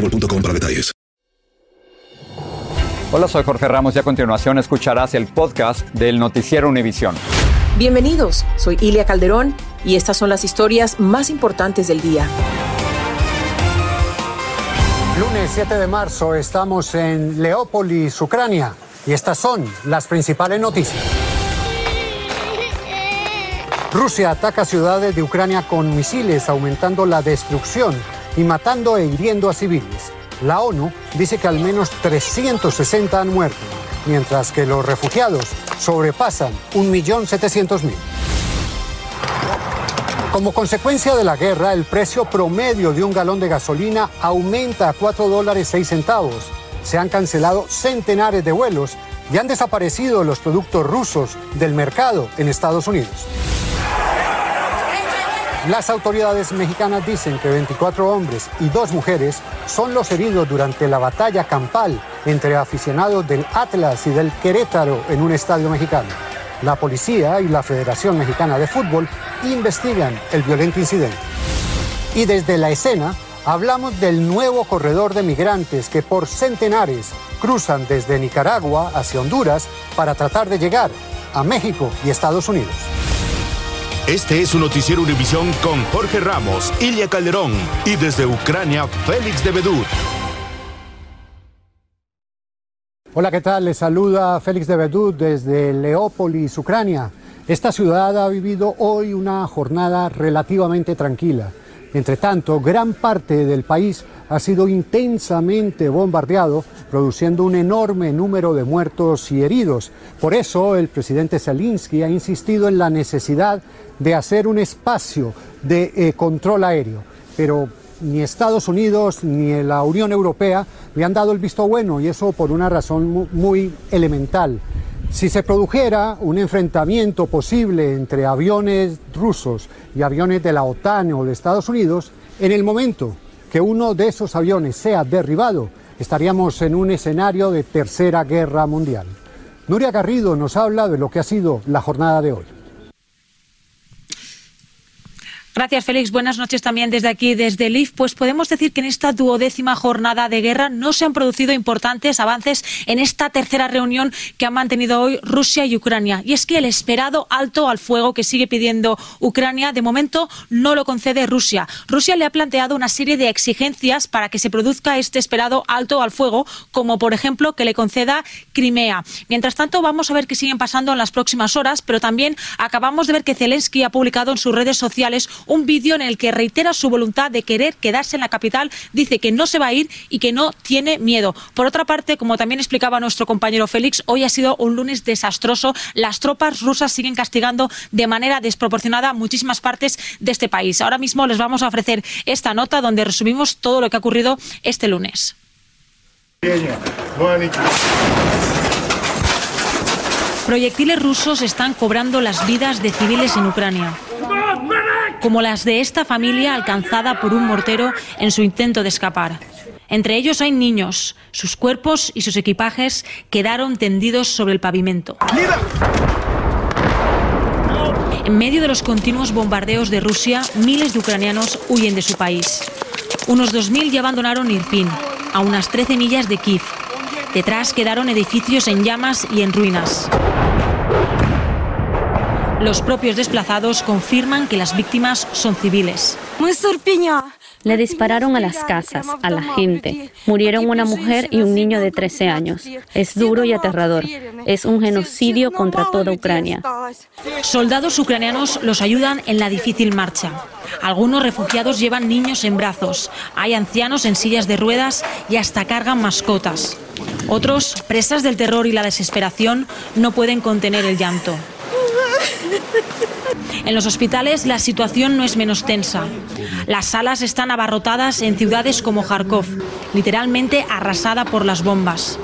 boostmobile.com para detalles. Hola, soy Jorge Ramos y a continuación escucharás el podcast del Noticiero Univisión. Bienvenidos, soy Ilia Calderón y estas son las historias más importantes del día. Lunes 7 de marzo estamos en Leópolis, Ucrania, y estas son las principales noticias. Rusia ataca ciudades de Ucrania con misiles, aumentando la destrucción y matando e hiriendo a civiles. La ONU dice que al menos 360 han muerto, mientras que los refugiados sobrepasan 1.700.000. Como consecuencia de la guerra, el precio promedio de un galón de gasolina aumenta a 4 dólares 6 centavos. Se han cancelado centenares de vuelos y han desaparecido los productos rusos del mercado en Estados Unidos. Las autoridades mexicanas dicen que 24 hombres y dos mujeres son los heridos durante la batalla campal entre aficionados del Atlas y del Querétaro en un estadio mexicano. La policía y la Federación Mexicana de Fútbol investigan el violento incidente. Y desde la escena hablamos del nuevo corredor de migrantes que por centenares cruzan desde Nicaragua hacia Honduras para tratar de llegar a México y Estados Unidos. Este es su noticiero Univisión con Jorge Ramos, Ilia Calderón y desde Ucrania, Félix de Bedut. Hola, ¿qué tal? Les saluda Félix de Bedut desde Leópolis, Ucrania. Esta ciudad ha vivido hoy una jornada relativamente tranquila. Entre tanto, gran parte del país ha sido intensamente bombardeado, produciendo un enorme número de muertos y heridos. Por eso, el presidente Zelensky ha insistido en la necesidad de hacer un espacio de eh, control aéreo. Pero ni Estados Unidos ni la Unión Europea le han dado el visto bueno y eso por una razón muy elemental. Si se produjera un enfrentamiento posible entre aviones rusos y aviones de la OTAN o de Estados Unidos, en el momento que uno de esos aviones sea derribado, estaríamos en un escenario de tercera guerra mundial. Nuria Garrido nos habla de lo que ha sido la jornada de hoy. Gracias, Félix. Buenas noches también desde aquí, desde LIF. Pues podemos decir que en esta duodécima jornada de guerra no se han producido importantes avances en esta tercera reunión que han mantenido hoy Rusia y Ucrania. Y es que el esperado alto al fuego que sigue pidiendo Ucrania, de momento no lo concede Rusia. Rusia le ha planteado una serie de exigencias para que se produzca este esperado alto al fuego, como por ejemplo que le conceda Crimea. Mientras tanto, vamos a ver qué siguen pasando en las próximas horas, pero también acabamos de ver que Zelensky ha publicado en sus redes sociales un vídeo en el que reitera su voluntad de querer quedarse en la capital, dice que no se va a ir y que no tiene miedo. Por otra parte, como también explicaba nuestro compañero Félix, hoy ha sido un lunes desastroso. Las tropas rusas siguen castigando de manera desproporcionada muchísimas partes de este país. Ahora mismo les vamos a ofrecer esta nota donde resumimos todo lo que ha ocurrido este lunes. Proyectiles rusos están cobrando las vidas de civiles en Ucrania como las de esta familia alcanzada por un mortero en su intento de escapar. Entre ellos hay niños. Sus cuerpos y sus equipajes quedaron tendidos sobre el pavimento. En medio de los continuos bombardeos de Rusia, miles de ucranianos huyen de su país. Unos 2.000 ya abandonaron Irpin, a unas 13 millas de Kiev. Detrás quedaron edificios en llamas y en ruinas. Los propios desplazados confirman que las víctimas son civiles. Le dispararon a las casas, a la gente. Murieron una mujer y un niño de 13 años. Es duro y aterrador. Es un genocidio contra toda Ucrania. Soldados ucranianos los ayudan en la difícil marcha. Algunos refugiados llevan niños en brazos. Hay ancianos en sillas de ruedas y hasta cargan mascotas. Otros, presas del terror y la desesperación, no pueden contener el llanto. En los hospitales la situación no es menos tensa. Las salas están abarrotadas en ciudades como Kharkov, literalmente arrasada por las bombas.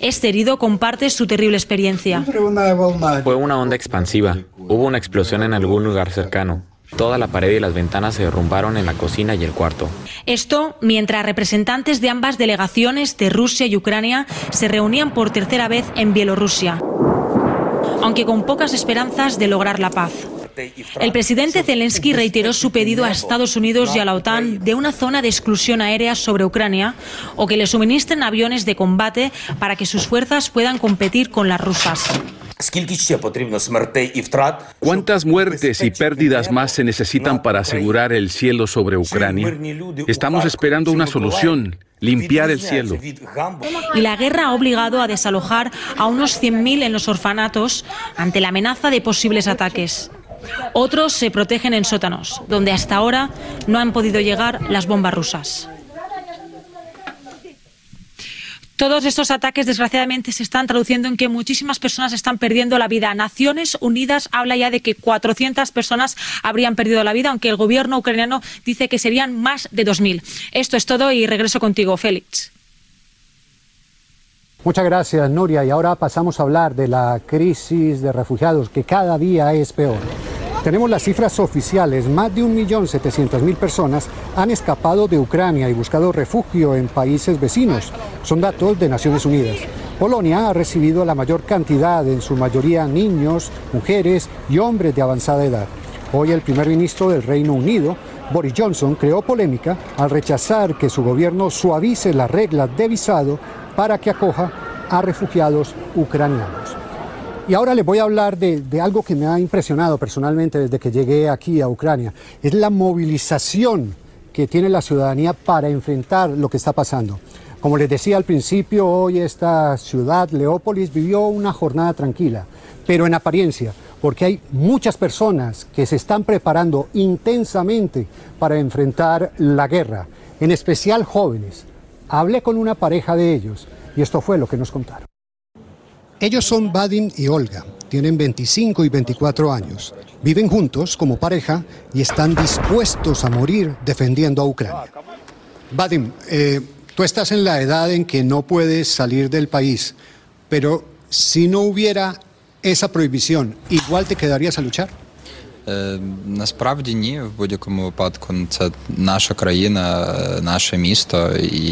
Este herido comparte su terrible experiencia. Fue una onda expansiva. Hubo una explosión en algún lugar cercano. Toda la pared y las ventanas se derrumbaron en la cocina y el cuarto. Esto mientras representantes de ambas delegaciones de Rusia y Ucrania se reunían por tercera vez en Bielorrusia, aunque con pocas esperanzas de lograr la paz. El presidente Zelensky reiteró su pedido a Estados Unidos y a la OTAN de una zona de exclusión aérea sobre Ucrania o que le suministren aviones de combate para que sus fuerzas puedan competir con las rusas. ¿Cuántas muertes y pérdidas más se necesitan para asegurar el cielo sobre Ucrania? Estamos esperando una solución, limpiar el cielo. Y la guerra ha obligado a desalojar a unos 100.000 en los orfanatos ante la amenaza de posibles ataques. Otros se protegen en sótanos, donde hasta ahora no han podido llegar las bombas rusas. Todos estos ataques, desgraciadamente, se están traduciendo en que muchísimas personas están perdiendo la vida. Naciones Unidas habla ya de que 400 personas habrían perdido la vida, aunque el gobierno ucraniano dice que serían más de 2.000. Esto es todo y regreso contigo, Félix. Muchas gracias, Nuria. Y ahora pasamos a hablar de la crisis de refugiados, que cada día es peor. Tenemos las cifras oficiales. Más de 1.700.000 personas han escapado de Ucrania y buscado refugio en países vecinos. Son datos de Naciones Unidas. Polonia ha recibido la mayor cantidad, en su mayoría niños, mujeres y hombres de avanzada edad. Hoy el primer ministro del Reino Unido, Boris Johnson, creó polémica al rechazar que su gobierno suavice las reglas de visado para que acoja a refugiados ucranianos. Y ahora les voy a hablar de, algo que me ha impresionado personalmente desde que llegué aquí a Ucrania. Es la movilización que tiene la ciudadanía para enfrentar lo que está pasando. Como les decía al principio, hoy esta ciudad, Leópolis, vivió una jornada tranquila, pero en apariencia, porque hay muchas personas que se están preparando intensamente para enfrentar la guerra, en especial jóvenes. Hablé con una pareja de ellos y esto fue lo que nos contaron. Ellos son Vadim y Olga, tienen 25 y 24 años, viven juntos como pareja y están dispuestos a morir defendiendo a Ucrania. Vadim, eh, tú estás en la edad en que no puedes salir del país, pero si no hubiera esa prohibición, ¿igual te quedarías a luchar? Е, Насправді ні, в будь-якому випадку це наша країна, е, наше місто, і,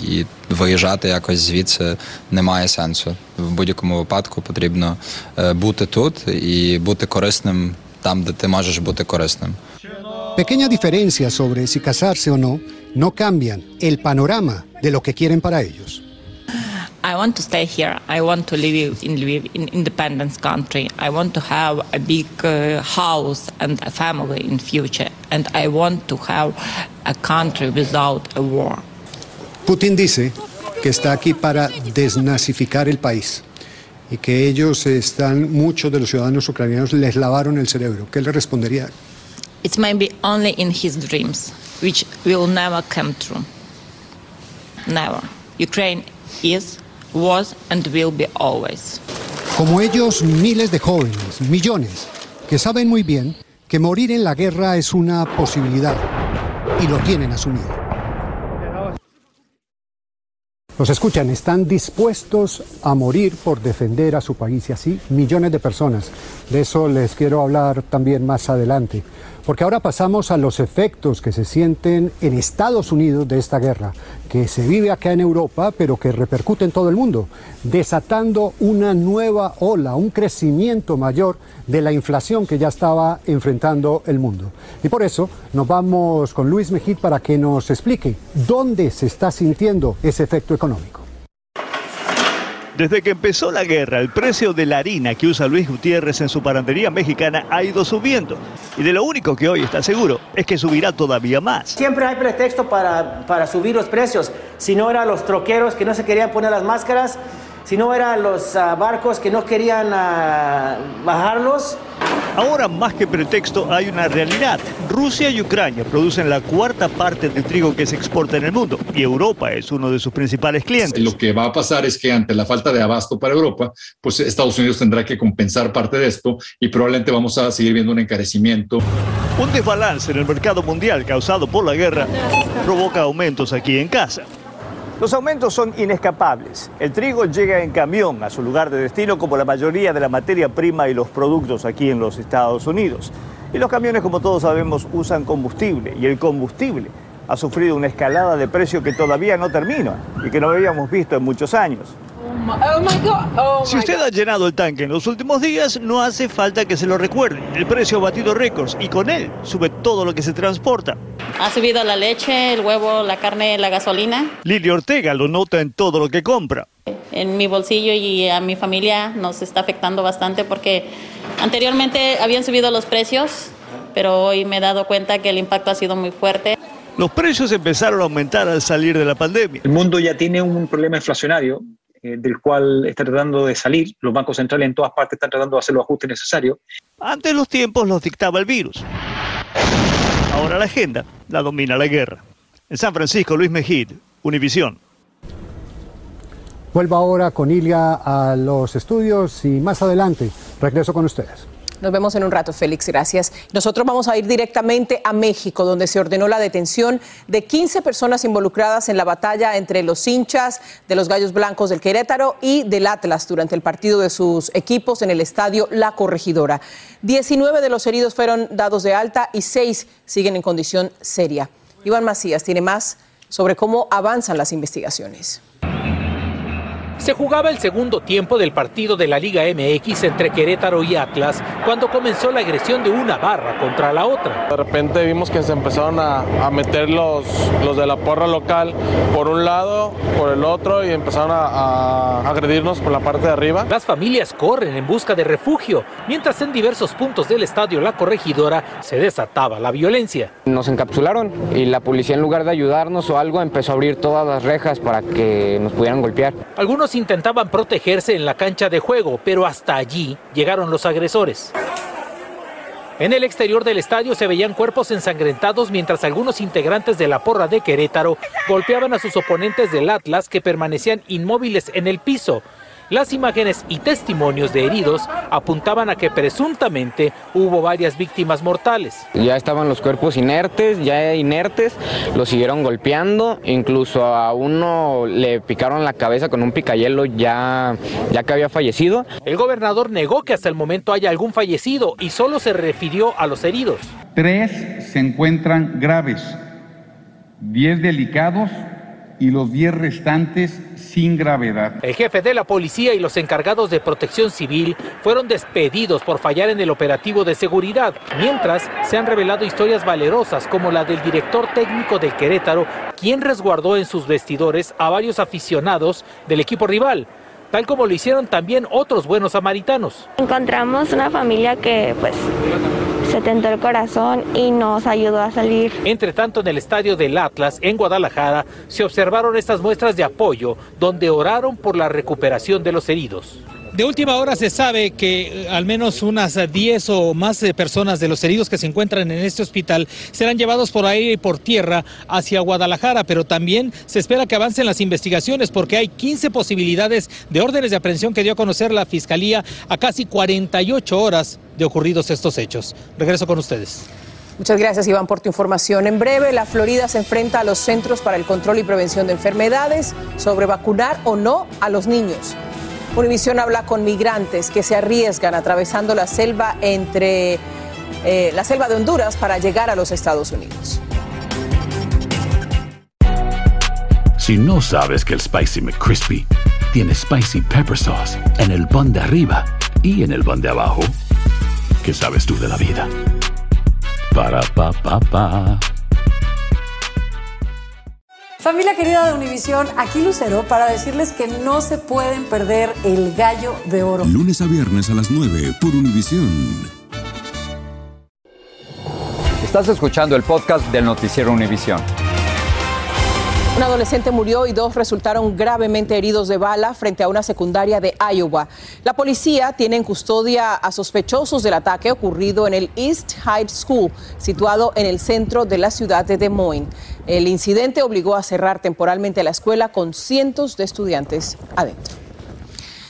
і виїжджати якось звідси немає сенсу. В будь-якому випадку потрібно е, бути тут і бути корисним там, де ти можеш бути корисним. Pequeña diferencia sobre si casarse o no no cambian el panorama de lo que quieren para ellos. I want to stay here. I want to live in Lviv, in independence country. I want to have a big uh, house and a family in future. And I want to have a country without a war. Putin dice que está aquí para desnazificar el país y que ellos están, muchos de los ciudadanos ucranianos les lavaron el cerebro. ¿Qué le respondería? It's maybe only in his dreams, which will never come true. Never. Ukraine is was and will be always. Como ellos, miles de jóvenes, millones, que saben muy bien que morir en la guerra es una posibilidad y lo tienen asumido. Los escuchan, están dispuestos a morir por defender a su país y así millones de personas. De eso les quiero hablar también más adelante. Porque ahora pasamos a los efectos que se sienten en Estados Unidos de esta guerra, que se vive acá en Europa, pero que repercute en todo el mundo, desatando una nueva ola, un crecimiento mayor de la inflación que ya estaba enfrentando el mundo. Y por eso nos vamos con Luis Mejid para que nos explique dónde se está sintiendo ese efecto económico. Desde que empezó la guerra, el precio de la harina que usa Luis Gutiérrez en su parandería mexicana ha ido subiendo. Y de lo único que hoy está seguro es que subirá todavía más. Siempre hay pretexto para, para subir los precios. Si no eran los troqueros que no se querían poner las máscaras, si no eran los uh, barcos que no querían uh, bajarlos. Ahora más que pretexto hay una realidad. Rusia y Ucrania producen la cuarta parte del trigo que se exporta en el mundo y Europa es uno de sus principales clientes. Lo que va a pasar es que ante la falta de abasto para Europa, pues Estados Unidos tendrá que compensar parte de esto y probablemente vamos a seguir viendo un encarecimiento. Un desbalance en el mercado mundial causado por la guerra provoca aumentos aquí en casa. Los aumentos son inescapables. El trigo llega en camión a su lugar de destino como la mayoría de la materia prima y los productos aquí en los Estados Unidos. Y los camiones, como todos sabemos, usan combustible y el combustible ha sufrido una escalada de precio que todavía no termina y que no habíamos visto en muchos años. Si usted ha llenado el tanque en los últimos días, no hace falta que se lo recuerde. El precio ha batido récords y con él sube todo lo que se transporta. Ha subido la leche, el huevo, la carne, la gasolina. Lili Ortega lo nota en todo lo que compra. En mi bolsillo y a mi familia nos está afectando bastante porque anteriormente habían subido los precios, pero hoy me he dado cuenta que el impacto ha sido muy fuerte. Los precios empezaron a aumentar al salir de la pandemia. El mundo ya tiene un problema inflacionario eh, del cual está tratando de salir. Los bancos centrales en todas partes están tratando de hacer los ajustes necesarios. Antes los tiempos los dictaba el virus. Ahora la agenda la domina la guerra. En San Francisco, Luis Mejid, Univisión. Vuelvo ahora con Ilia a los estudios y más adelante regreso con ustedes. Nos vemos en un rato, Félix, gracias. Nosotros vamos a ir directamente a México, donde se ordenó la detención de 15 personas involucradas en la batalla entre los hinchas de los Gallos Blancos del Querétaro y del Atlas durante el partido de sus equipos en el estadio La Corregidora. 19 de los heridos fueron dados de alta y 6 siguen en condición seria. Iván Macías tiene más sobre cómo avanzan las investigaciones. Se jugaba el segundo tiempo del partido de la Liga MX entre Querétaro y Atlas cuando comenzó la agresión de una barra contra la otra. De repente vimos que se empezaron a, a meter los, los de la porra local por un lado, por el otro y empezaron a, a agredirnos por la parte de arriba. Las familias corren en busca de refugio, mientras en diversos puntos del estadio La Corregidora se desataba la violencia. Nos encapsularon y la policía en lugar de ayudarnos o algo empezó a abrir todas las rejas para que nos pudieran golpear. Algunos intentaban protegerse en la cancha de juego, pero hasta allí llegaron los agresores. En el exterior del estadio se veían cuerpos ensangrentados mientras algunos integrantes de la porra de Querétaro golpeaban a sus oponentes del Atlas que permanecían inmóviles en el piso. Las imágenes y testimonios de heridos apuntaban a que presuntamente hubo varias víctimas mortales. Ya estaban los cuerpos inertes, ya inertes, los siguieron golpeando, incluso a uno le picaron la cabeza con un picayelo ya, ya que había fallecido. El gobernador negó que hasta el momento haya algún fallecido y solo se refirió a los heridos. Tres se encuentran graves, diez delicados y los 10 restantes sin gravedad. El jefe de la policía y los encargados de protección civil fueron despedidos por fallar en el operativo de seguridad, mientras se han revelado historias valerosas como la del director técnico del Querétaro, quien resguardó en sus vestidores a varios aficionados del equipo rival tal como lo hicieron también otros buenos samaritanos. Encontramos una familia que pues se tentó el corazón y nos ayudó a salir. Entre tanto, en el estadio del Atlas, en Guadalajara, se observaron estas muestras de apoyo, donde oraron por la recuperación de los heridos. De última hora se sabe que al menos unas 10 o más personas de los heridos que se encuentran en este hospital serán llevados por aire y por tierra hacia Guadalajara, pero también se espera que avancen las investigaciones porque hay 15 posibilidades de órdenes de aprehensión que dio a conocer la Fiscalía a casi 48 horas de ocurridos estos hechos. Regreso con ustedes. Muchas gracias, Iván, por tu información. En breve, la Florida se enfrenta a los Centros para el Control y Prevención de Enfermedades sobre vacunar o no a los niños. Univisión habla con migrantes que se arriesgan atravesando la selva entre eh, la selva de Honduras para llegar a los Estados Unidos. Si no sabes que el Spicy McCrispy tiene Spicy Pepper Sauce en el pan de arriba y en el pan de abajo, ¿qué sabes tú de la vida? Para, pa, pa, pa. Familia querida de Univisión, aquí Lucero para decirles que no se pueden perder el gallo de oro. Lunes a viernes a las 9 por Univisión. Estás escuchando el podcast del noticiero Univisión. Un adolescente murió y dos resultaron gravemente heridos de bala frente a una secundaria de Iowa. La policía tiene en custodia a sospechosos del ataque ocurrido en el East High School, situado en el centro de la ciudad de Des Moines. El incidente obligó a cerrar temporalmente la escuela con cientos de estudiantes adentro.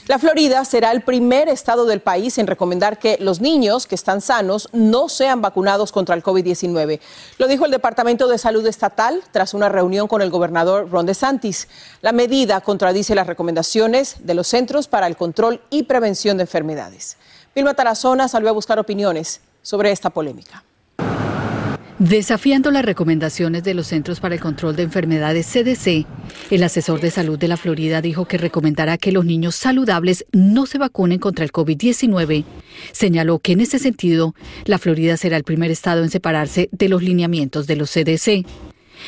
La Florida será el primer estado del país en recomendar que los niños que están sanos no sean vacunados contra el COVID-19. Lo dijo el Departamento de Salud Estatal tras una reunión con el gobernador Ron DeSantis. La medida contradice las recomendaciones de los Centros para el Control y Prevención de Enfermedades. Vilma Tarazona salió a buscar opiniones sobre esta polémica. Desafiando las recomendaciones de los Centros para el Control de Enfermedades CDC, el asesor de salud de la Florida dijo que recomendará que los niños saludables no se vacunen contra el COVID-19. Señaló que en ese sentido, la Florida será el primer estado en separarse de los lineamientos de los CDC.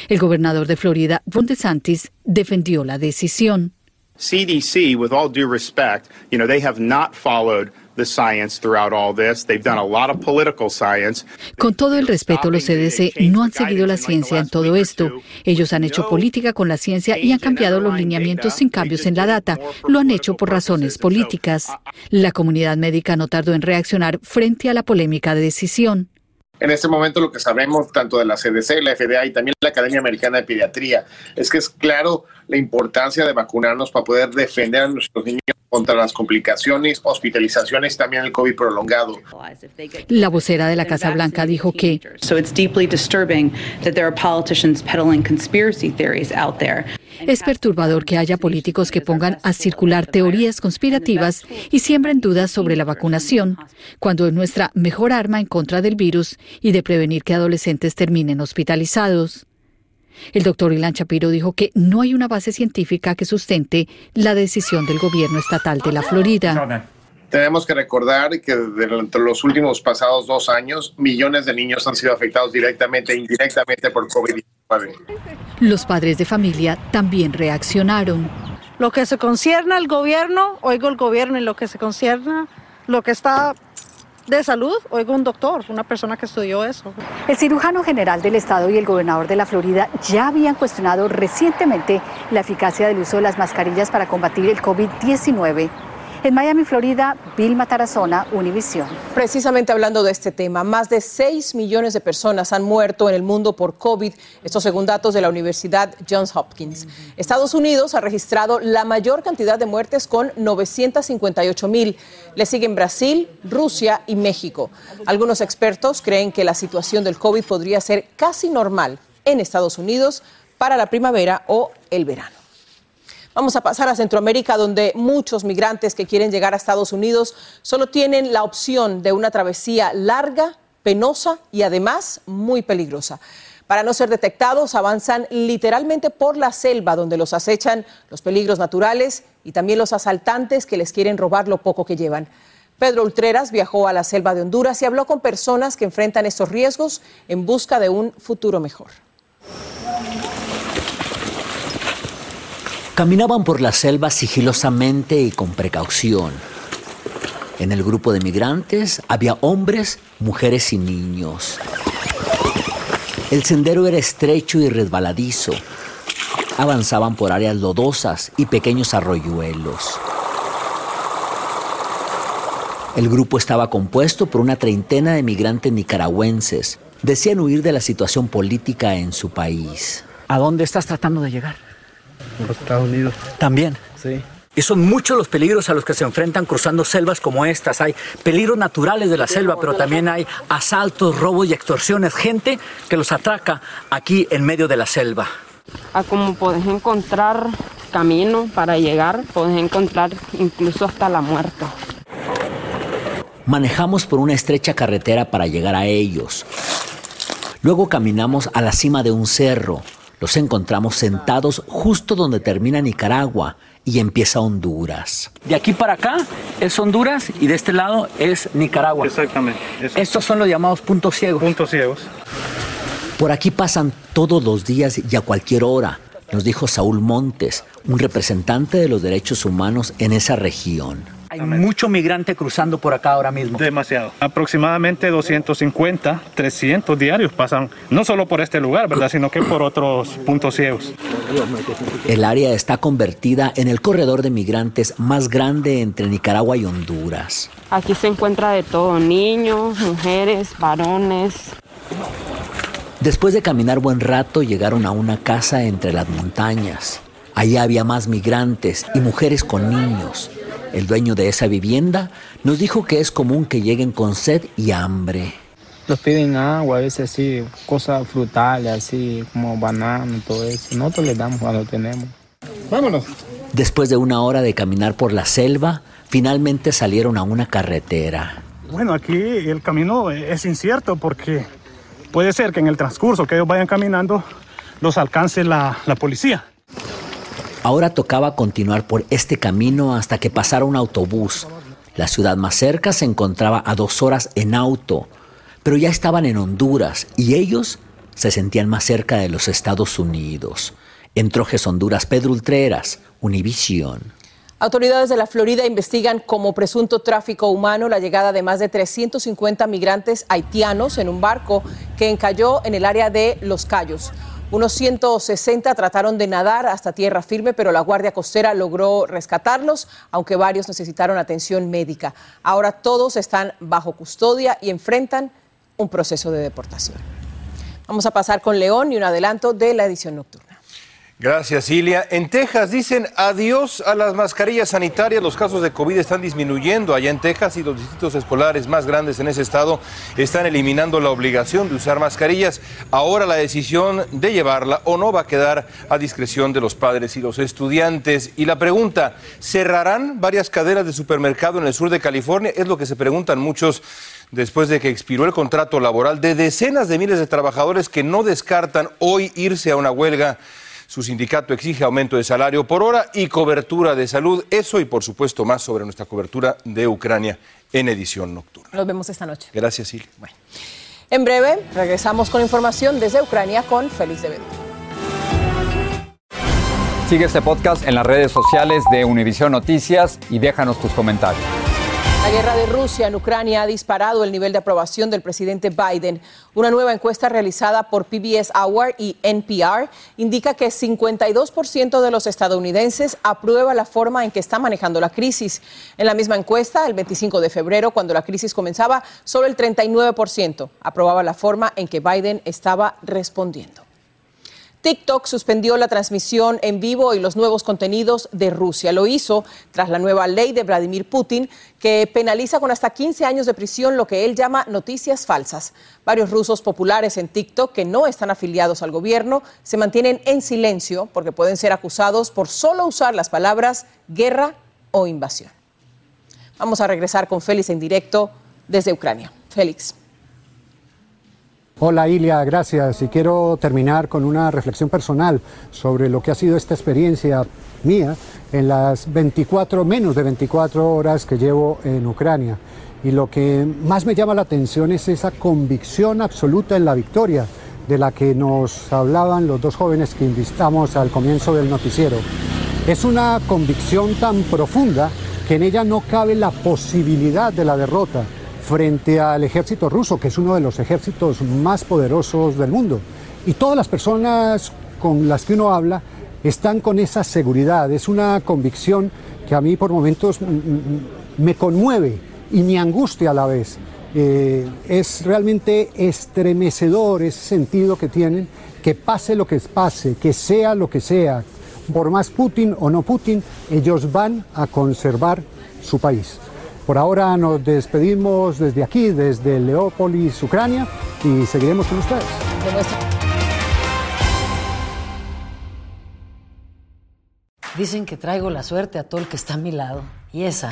El gobernador de Florida, Ron DeSantis, defendió la decisión. CDC, with all due respect, you know, they have not followed the science throughout all this. They've done a lot of political science. Con todo el respeto, los CDC no han seguido la ciencia en todo esto. Ellos han hecho política con la ciencia y han cambiado los lineamientos sin cambios en la data. Lo han hecho por razones políticas. La comunidad médica no tardó en reaccionar frente a la polémica de decisión. En este momento lo que sabemos tanto de la CDC, la FDA y también la Academia Americana de Pediatría es que es claro la importancia de vacunarnos para poder defender a nuestros niños contra las complicaciones, hospitalizaciones también el COVID prolongado. La vocera de la Casa Blanca dijo que es perturbador que haya políticos que pongan a circular teorías conspirativas y siembren dudas sobre la vacunación, cuando es nuestra mejor arma en contra del virus y de prevenir que adolescentes terminen hospitalizados. El doctor Ilan Shapiro dijo que no hay una base científica que sustente la decisión del gobierno estatal de la Florida. Tenemos que recordar que durante los últimos pasados dos años, millones de niños han sido afectados directamente e indirectamente por COVID-19. Los padres de familia también reaccionaron. Lo que se concierne al gobierno, oigo el gobierno, y lo que se concierne, lo que está de salud, oigo un doctor, una persona que estudió eso. El cirujano general del estado y el gobernador de la Florida ya habían cuestionado recientemente la eficacia del uso de las mascarillas para combatir el COVID-19. En Miami, Florida, Vilma Tarazona, Univisión. Precisamente hablando de este tema, más de 6 millones de personas han muerto en el mundo por COVID, esto según datos de la Universidad Johns Hopkins. Estados Unidos ha registrado la mayor cantidad de muertes con 958 mil. Le siguen Brasil, Rusia y México. Algunos expertos creen que la situación del COVID podría ser casi normal en Estados Unidos para la primavera o el verano. Vamos a pasar a Centroamérica, donde muchos migrantes que quieren llegar a Estados Unidos solo tienen la opción de una travesía larga, penosa y además muy peligrosa. Para no ser detectados, avanzan literalmente por la selva, donde los acechan los peligros naturales y también los asaltantes que les quieren robar lo poco que llevan. Pedro Ultreras viajó a la selva de Honduras y habló con personas que enfrentan estos riesgos en busca de un futuro mejor. Caminaban por la selva sigilosamente y con precaución. En el grupo de migrantes había hombres, mujeres y niños. El sendero era estrecho y resbaladizo. Avanzaban por áreas lodosas y pequeños arroyuelos. El grupo estaba compuesto por una treintena de migrantes nicaragüenses. Decían huir de la situación política en su país. ¿A dónde estás tratando de llegar? Los Estados Unidos. También. Sí. Y son muchos los peligros a los que se enfrentan cruzando selvas como estas. Hay peligros naturales de la selva, pero también hay asaltos, robos y extorsiones. Gente que los atraca aquí en medio de la selva. A como puedes encontrar camino para llegar, puedes encontrar incluso hasta la muerte. Manejamos por una estrecha carretera para llegar a ellos. Luego caminamos a la cima de un cerro. Los encontramos sentados justo donde termina Nicaragua y empieza Honduras. De aquí para acá es Honduras y de este lado es Nicaragua. Exactamente. eso. Estos son los llamados puntos ciegos. Puntos ciegos. Por aquí pasan todos los días y a cualquier hora. nos dijo Saúl Montes, un representante de los derechos humanos en esa región. Hay mucho migrante cruzando por acá ahora mismo. Demasiado. Aproximadamente 250, 300 diarios pasan, no solo por este lugar, ¿verdad? Sino que por otros puntos ciegos. El área está convertida en el corredor de migrantes más grande entre Nicaragua y Honduras. Aquí se encuentra de todo, niños, mujeres, varones. Después de caminar buen rato, llegaron a una casa entre las montañas. Allí había más migrantes y mujeres con niños. El dueño de esa vivienda nos dijo que es común que lleguen con sed y hambre. Nos piden agua, a veces así, cosas frutales, así como banano, todo eso. Nosotros les damos cuando tenemos. Vámonos. Después de una hora de caminar por la selva, finalmente salieron a una carretera. Bueno, aquí el camino es incierto porque puede ser que en el transcurso que ellos vayan caminando los alcance la, la policía. Ahora tocaba continuar por este camino hasta que pasara un autobús. La ciudad más cerca se encontraba a dos horas en auto, pero ya estaban en Honduras y ellos se sentían más cerca de los Estados Unidos. En Trojes, Honduras, Pedro Ultreras, Univisión. Autoridades de la Florida investigan como presunto tráfico humano la llegada de más de 350 migrantes haitianos en un barco que encalló en el área de Los Cayos. Unos 160 trataron de nadar hasta tierra firme, pero la Guardia Costera logró rescatarlos, aunque varios necesitaron atención médica. Ahora todos están bajo custodia y enfrentan un proceso de deportación. Vamos a pasar con León y un adelanto de la edición nocturna. Gracias, Ilia. En Texas dicen adiós a las mascarillas sanitarias. Los casos de COVID están disminuyendo allá en Texas y los distritos escolares más grandes en ese estado están eliminando la obligación de usar mascarillas. Ahora la decisión de llevarla o no va a quedar a discreción de los padres y los estudiantes. Y la pregunta, ¿cerrarán varias cadenas de supermercado en el sur de California? Es lo que se preguntan muchos después de que expiró el contrato laboral de decenas de miles de trabajadores que no descartan hoy irse a una huelga. Su sindicato exige aumento de salario por hora y cobertura de salud. Eso y por supuesto más sobre nuestra cobertura de Ucrania en edición nocturna. Nos vemos esta noche. Gracias, Silvia. En breve regresamos con información desde Ucrania con Félix de Bedo. Sigue este podcast en las redes sociales de Univision Noticias y déjanos tus comentarios. La guerra de Rusia en Ucrania ha disparado el nivel de aprobación del presidente Biden. Una nueva encuesta realizada por PBS Hour y NPR indica que 52% de los estadounidenses aprueba la forma en que está manejando la crisis. En la misma encuesta, el 25 de febrero, cuando la crisis comenzaba, solo el 39% aprobaba la forma en que Biden estaba respondiendo. TikTok suspendió la transmisión en vivo y los nuevos contenidos de Rusia. Lo hizo tras la nueva ley de Vladimir Putin que penaliza con hasta 15 años de prisión lo que él llama noticias falsas. Varios rusos populares en TikTok que no están afiliados al gobierno se mantienen en silencio porque pueden ser acusados por solo usar las palabras guerra o invasión. Vamos a regresar con Félix en directo desde Ucrania. Félix. Hola Ilia, gracias. Y quiero terminar con una reflexión personal sobre lo que ha sido esta experiencia mía en las 24, menos de 24 horas que llevo en Ucrania. Y lo que más me llama la atención es esa convicción absoluta en la victoria de la que nos hablaban los dos jóvenes que invitamos al comienzo del noticiero. Es una convicción tan profunda que en ella no cabe la posibilidad de la derrota frente al ejército ruso, que es uno de los ejércitos más poderosos del mundo. Y todas las personas con las que uno habla están con esa seguridad. Es una convicción que a mí por momentos me conmueve y me angustia a la vez. Eh, es realmente estremecedor ese sentido que tienen, que pase lo que pase, que sea lo que sea, por más Putin o no Putin, ellos van a conservar su país. Por ahora nos despedimos desde aquí, desde Leópolis, Ucrania, y seguiremos con ustedes. Dicen que traigo la suerte a todo el que está a mi lado, y esa